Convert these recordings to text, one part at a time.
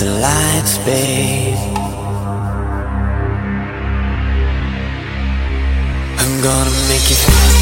the lights, babe. I'm gonna make you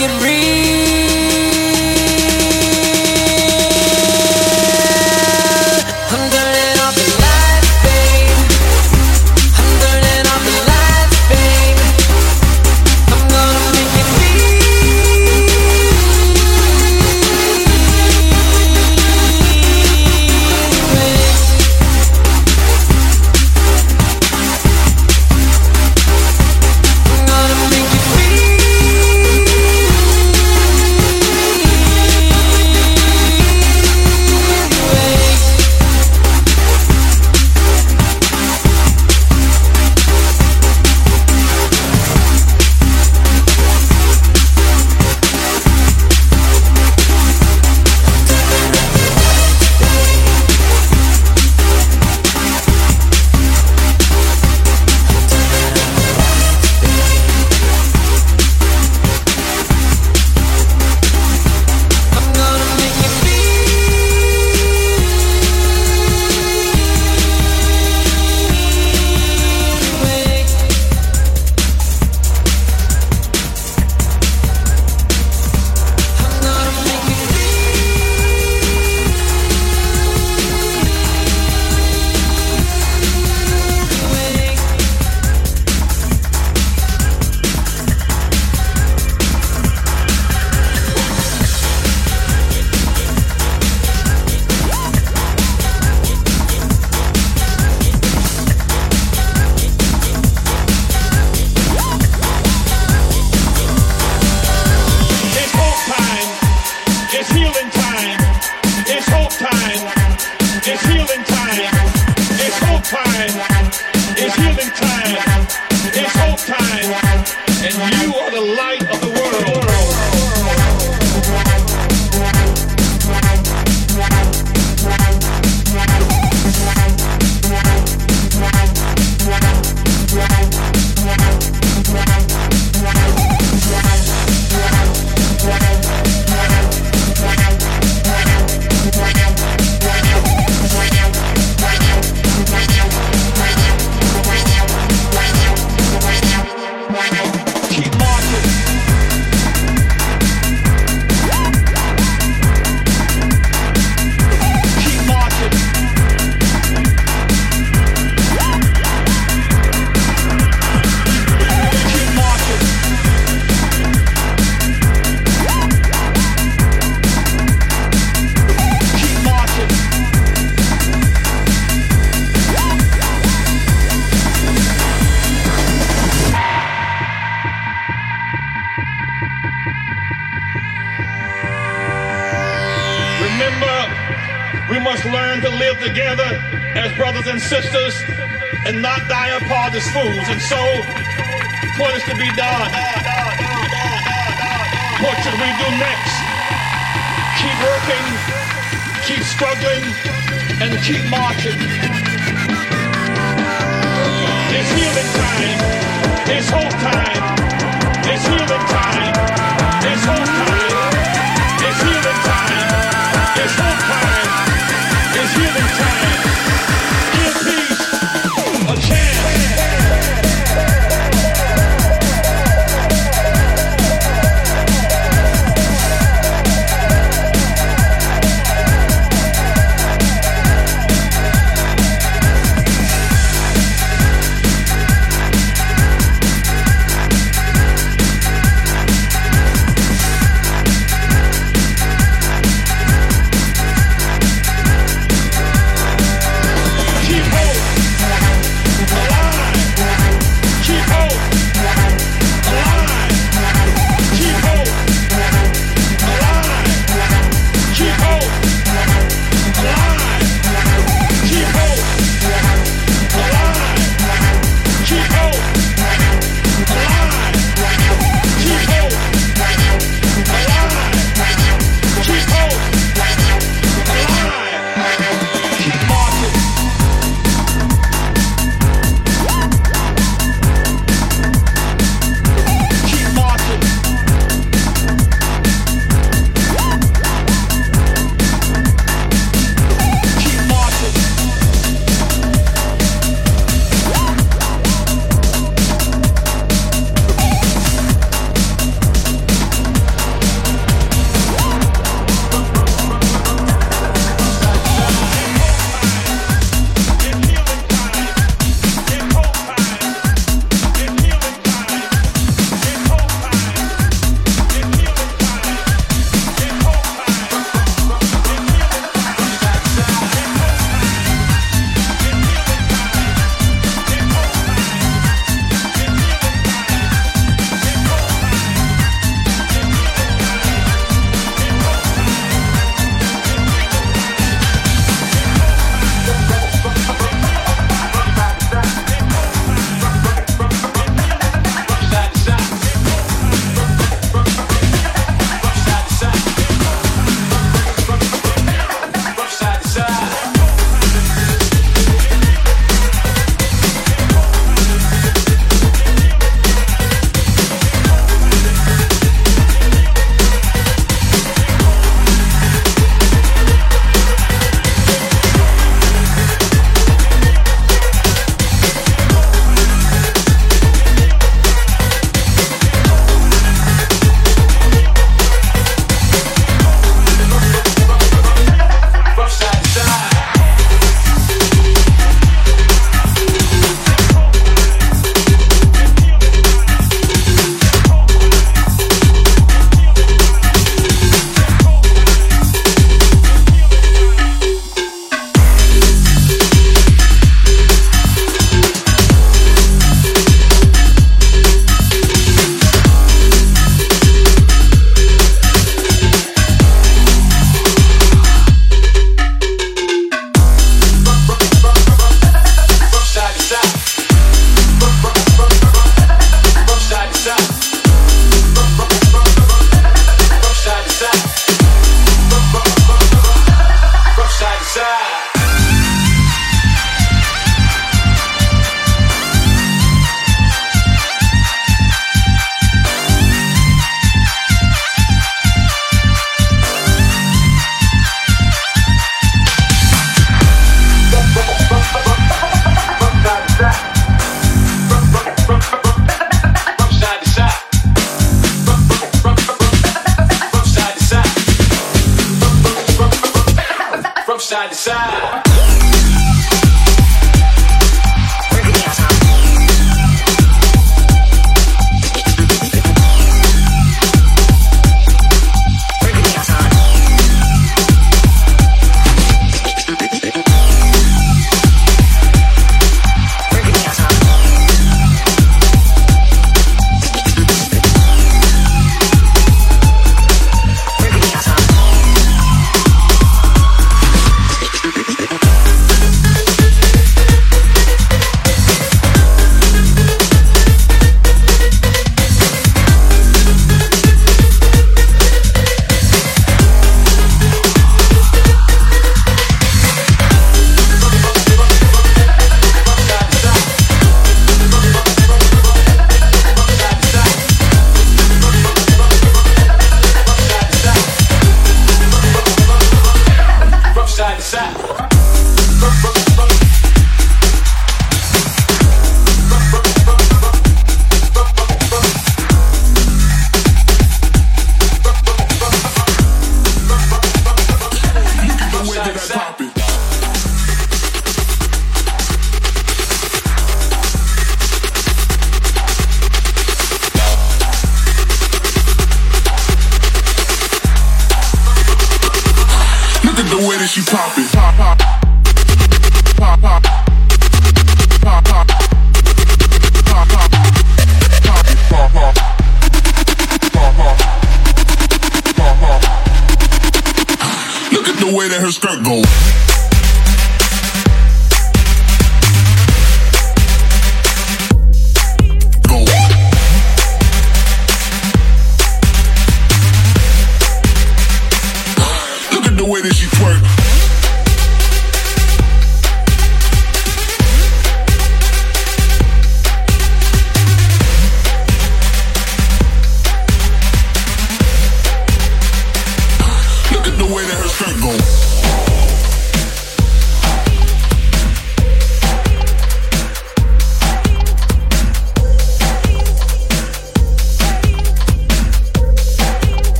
make read real.